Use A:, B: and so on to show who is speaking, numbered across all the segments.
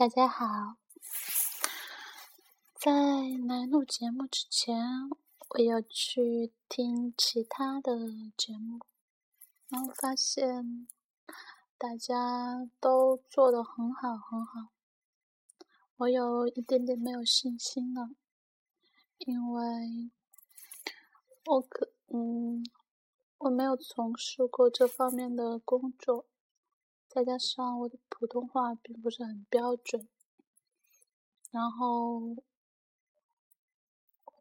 A: 大家好，在来录节目之前，我有去听其他的节目，然后发现大家都做的很好很好，我有一点点没有信心了，因为我可嗯，我没有从事过这方面的工作。再加上我的普通话并不是很标准，然后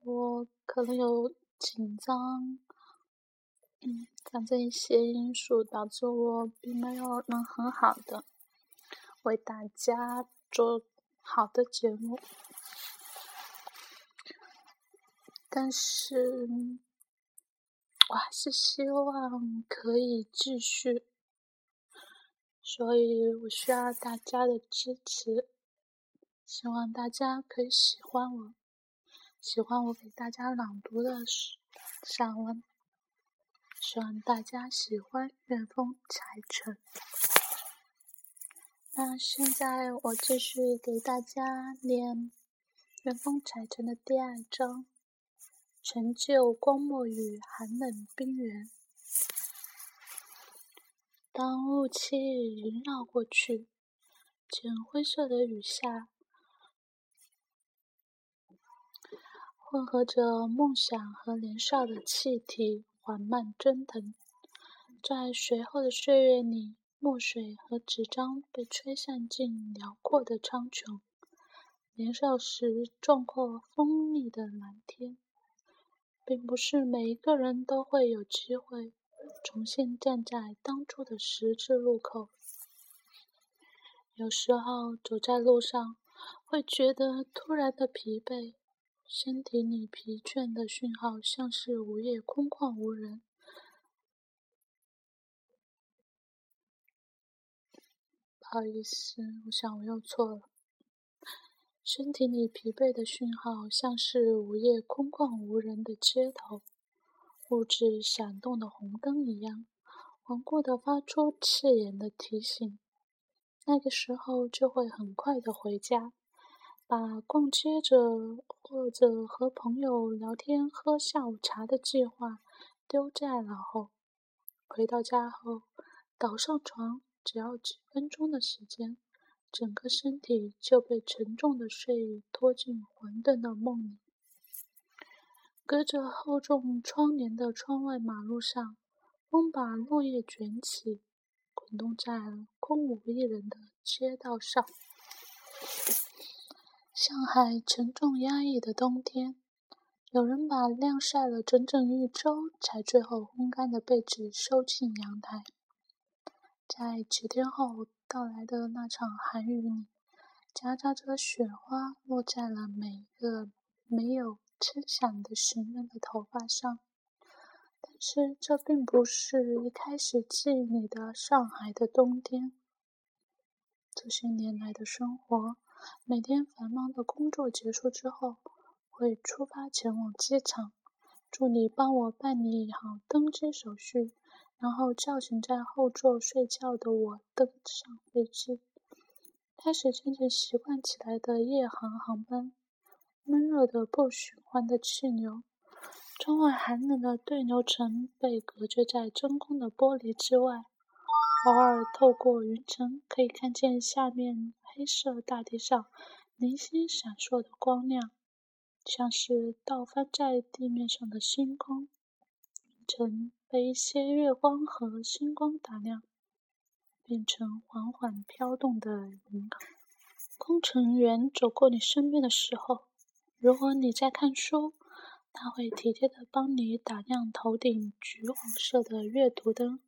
A: 我可能有紧张，嗯，反正一些因素导致我并没有能很好的为大家做好的节目，但是我还是希望可以继续。所以我需要大家的支持，希望大家可以喜欢我，喜欢我给大家朗读的散文，希望大家喜欢《远风采尘》。那现在我继续给大家念《远风采尘》的第二章：成就光漠与寒冷冰原。当雾气萦绕过去，浅灰色的雨下，混合着梦想和年少的气体缓慢蒸腾。在随后的岁月里，墨水和纸张被吹散进辽阔的苍穹。年少时壮阔锋利的蓝天，并不是每一个人都会有机会。重新站在当初的十字路口，有时候走在路上会觉得突然的疲惫，身体里疲倦的讯号像是午夜空旷无人。不好意思，我想我又错了。身体里疲惫的讯号像是午夜空旷无人的街头。物质闪动的红灯一样，顽固的发出刺眼的提醒。那个时候就会很快的回家，把逛街着或者和朋友聊天、喝下午茶的计划丢在脑后。回到家后，倒上床，只要几分钟的时间，整个身体就被沉重的睡意拖进混沌的梦里。隔着厚重窗帘的窗外马路上，风把落叶卷起，滚动在空无一人的街道上。上海沉重压抑的冬天，有人把晾晒了整整一周才最后烘干的被子收进阳台。在几天后到来的那场寒雨里，夹杂着雪花落在了每一个没有。撑伞的行人的头发上，但是这并不是一开始记忆里的上海的冬天。这些年来的生活，每天繁忙的工作结束之后，会出发前往机场，助理帮我办理好登机手续，然后叫醒在后座睡觉的我登上飞机，开始渐渐习惯起来的夜航航班。闷热的不循环的气流，窗外寒冷的对流层被隔绝在真空的玻璃之外。偶尔透过云层，可以看见下面黑色大地上零星闪烁的光亮，像是倒翻在地面上的星空。云层被一些月光和星光打亮，变成缓缓飘动的银河。工程员走过你身边的时候。如果你在看书，他会体贴的帮你打亮头顶橘黄色的阅读灯；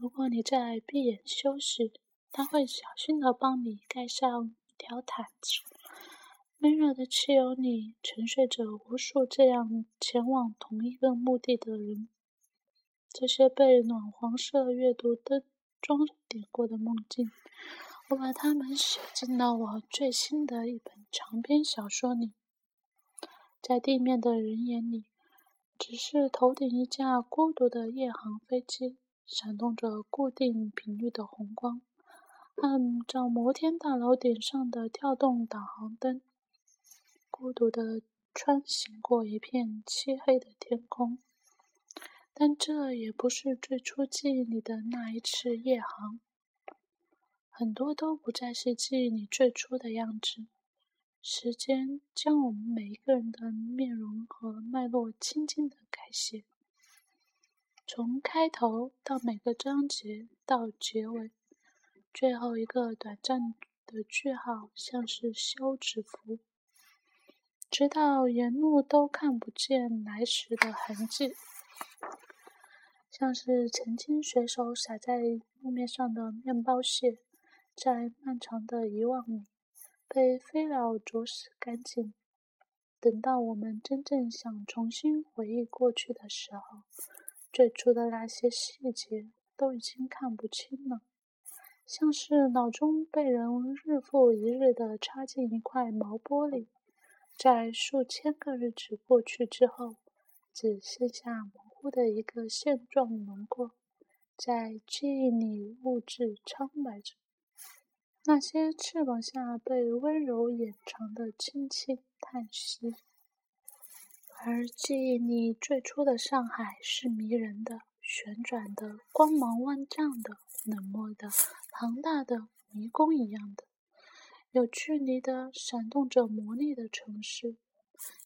A: 如果你在闭眼休息，他会小心的帮你盖上一条毯子。闷热的汽油里沉睡着无数这样前往同一个目的的人，这些被暖黄色阅读灯装点过的梦境，我把它们写进了我最新的一本长篇小说里。在地面的人眼里，只是头顶一架孤独的夜航飞机，闪动着固定频率的红光。按照摩天大楼顶上的跳动导航灯，孤独地穿行过一片漆黑的天空。但这也不是最初记忆里的那一次夜航。很多都不再是记忆里最初的样子。时间将我们每一个人的面容和脉络轻轻的改写，从开头到每个章节到结尾。最后一个短暂的句号，像是休止符，直到沿路都看不见来时的痕迹，像是曾经随手撒在路面上的面包屑，在漫长的遗忘里被飞鸟啄食干净。等到我们真正想重新回忆过去的时候，最初的那些细节都已经看不清了。像是脑中被人日复一日地插进一块毛玻璃，在数千个日子过去之后，只剩下模糊的一个现状轮廓，在记忆里物质苍白着。那些翅膀下被温柔掩藏的轻轻叹息，而记忆里最初的上海是迷人的、旋转的、光芒万丈的、冷漠的。庞大的迷宫一样的，有距离的、闪动着魔力的城市。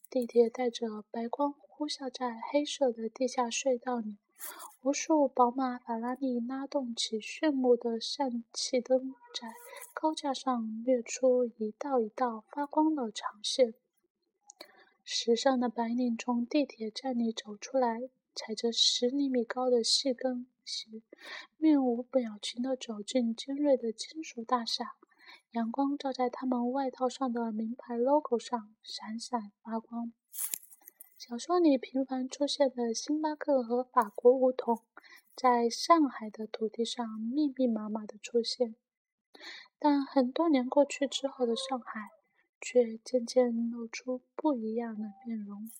A: 地铁带着白光呼啸在黑色的地下隧道里，无数宝马、法拉利拉动起炫目的氙气灯，在高架上掠出一道一道发光的长线。时尚的白领从地铁站里走出来，踩着十厘米高的细跟。鞋，面无表情地走进尖锐的金属大厦，阳光照在他们外套上的名牌 logo 上，闪闪发光。小说里频繁出现的星巴克和法国梧桐，在上海的土地上密密麻麻地出现。但很多年过去之后的上海，却渐渐露出不一样的面容。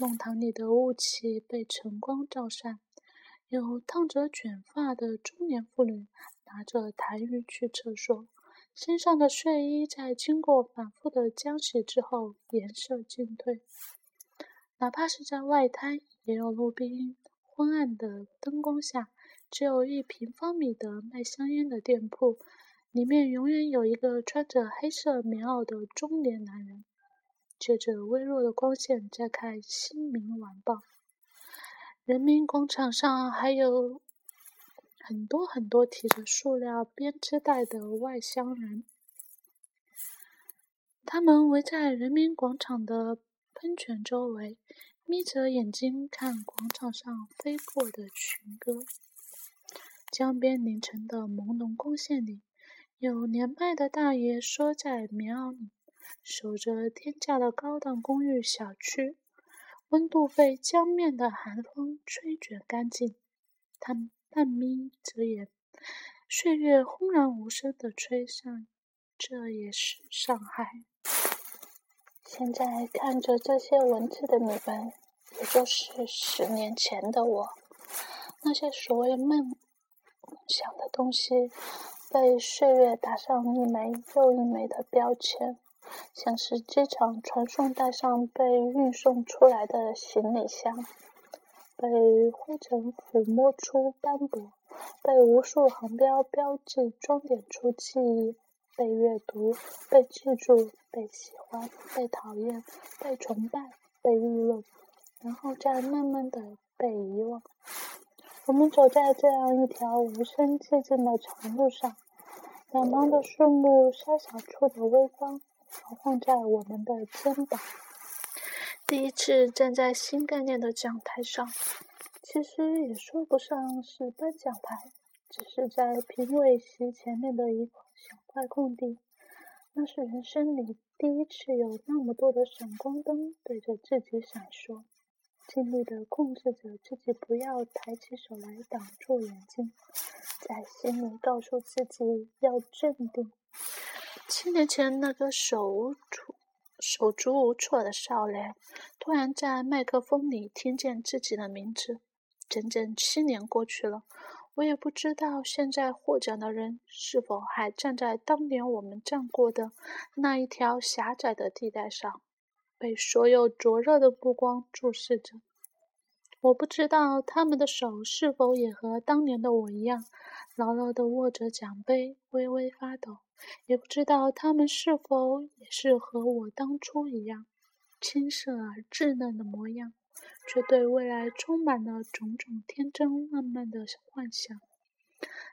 A: 弄堂里的雾气被晨光照散。有烫着卷发的中年妇女拿着痰盂去厕所，身上的睡衣在经过反复的浆洗之后颜色进退。哪怕是在外滩，也有路边昏暗的灯光下，只有一平方米的卖香烟的店铺，里面永远有一个穿着黑色棉袄的中年男人，借着微弱的光线在看《新民晚报》。人民广场上还有很多很多提着塑料编织袋的外乡人，他们围在人民广场的喷泉周围，眯着眼睛看广场上飞过的群鸽。江边凌晨的朦胧光线里，有年迈的大爷缩在棉袄里，守着天价的高档公寓小区。温度被江面的寒风吹卷干净，他半眯着眼，岁月轰然无声地吹散。这也是上海。现在看着这些文字的你们，也就是十年前的我。那些所谓梦想的东西，被岁月打上一枚又一枚的标签。像是机场传送带上被运送出来的行李箱，被灰尘抚摸出斑驳，被无数航标标记装点出记忆，被阅读，被记住，被喜欢，被讨厌，被崇拜，被议论，然后再慢慢的被遗忘。我们走在这样一条无声寂静的长路上，两旁的树木稍小处的微光。摇晃在我们的肩膀。第一次站在新概念的讲台上，其实也说不上是颁奖台，只是在评委席前面的一小块空地。那是人生里第一次有那么多的闪光灯对着自己闪烁，尽力的控制着自己不要抬起手来挡住眼睛，在心里告诉自己要镇定。七年前，那个手无措、手足无措的少年，突然在麦克风里听见自己的名字。整整七年过去了，我也不知道现在获奖的人是否还站在当年我们站过的那一条狭窄的地带上，被所有灼热的目光注视着。我不知道他们的手是否也和当年的我一样，牢牢地握着奖杯，微微发抖；也不知道他们是否也是和我当初一样，青涩而稚嫩的模样。却对未来充满了种种天真烂漫的幻想。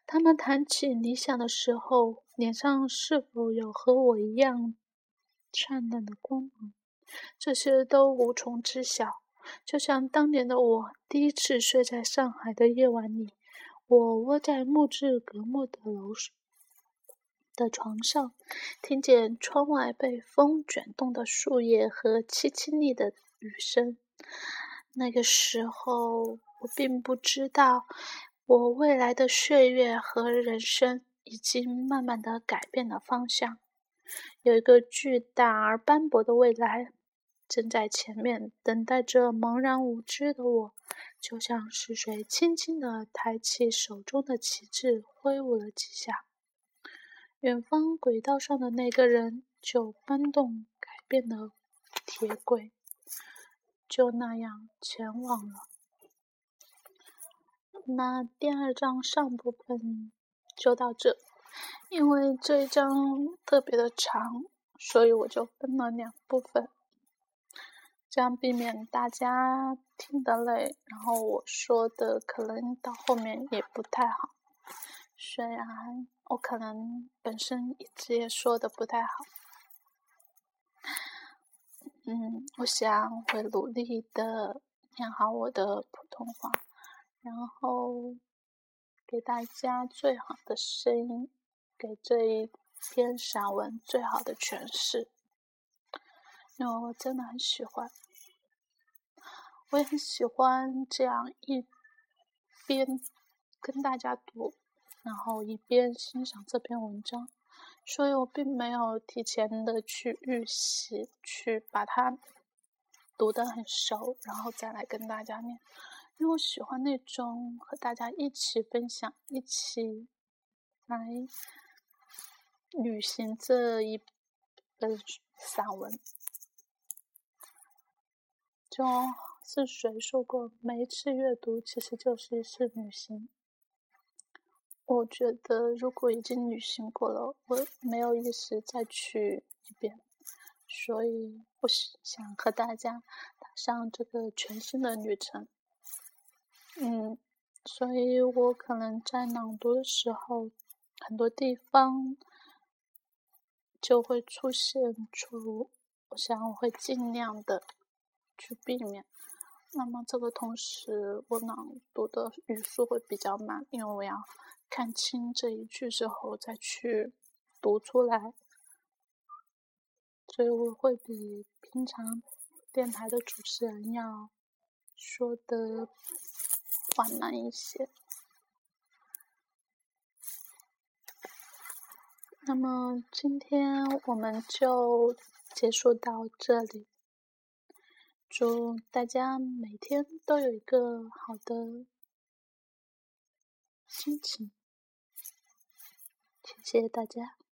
A: 他们谈起理想的时候，脸上是否有和我一样灿烂的光芒？这些都无从知晓。就像当年的我，第一次睡在上海的夜晚里，我窝在木质隔木的楼的床上，听见窗外被风卷动的树叶和凄凄厉的雨声。那个时候，我并不知道，我未来的岁月和人生已经慢慢的改变了方向。有一个巨大而斑驳的未来正在前面等待着茫然无知的我，就像是谁轻轻的抬起手中的旗帜，挥舞了几下，远方轨道上的那个人就搬动改变了铁轨。就那样前往了。那第二章上部分就到这，因为这一章特别的长，所以我就分了两部分，这样避免大家听得累，然后我说的可能到后面也不太好。虽然我可能本身一直也说的不太好。嗯，我想会努力的练好我的普通话，然后给大家最好的声音，给这一篇散文最好的诠释。因为我真的很喜欢，我也很喜欢这样一边跟大家读，然后一边欣赏这篇文章。所以我并没有提前的去预习，去把它读得很熟，然后再来跟大家念。因为我喜欢那种和大家一起分享、一起来旅行这一本散文。就是谁说过，每一次阅读其实就是一次旅行。我觉得，如果已经旅行过了，我没有意思再去一遍，所以我想和大家踏上这个全新的旅程。嗯，所以我可能在朗读的时候，很多地方就会出现出，我想我会尽量的去避免。那么这个同时，我朗读的语速会比较慢，因为我要。看清这一句之后再去读出来，所以我会比平常电台的主持人要说的缓慢一些。那么今天我们就结束到这里，祝大家每天都有一个好的心情。谢谢大家。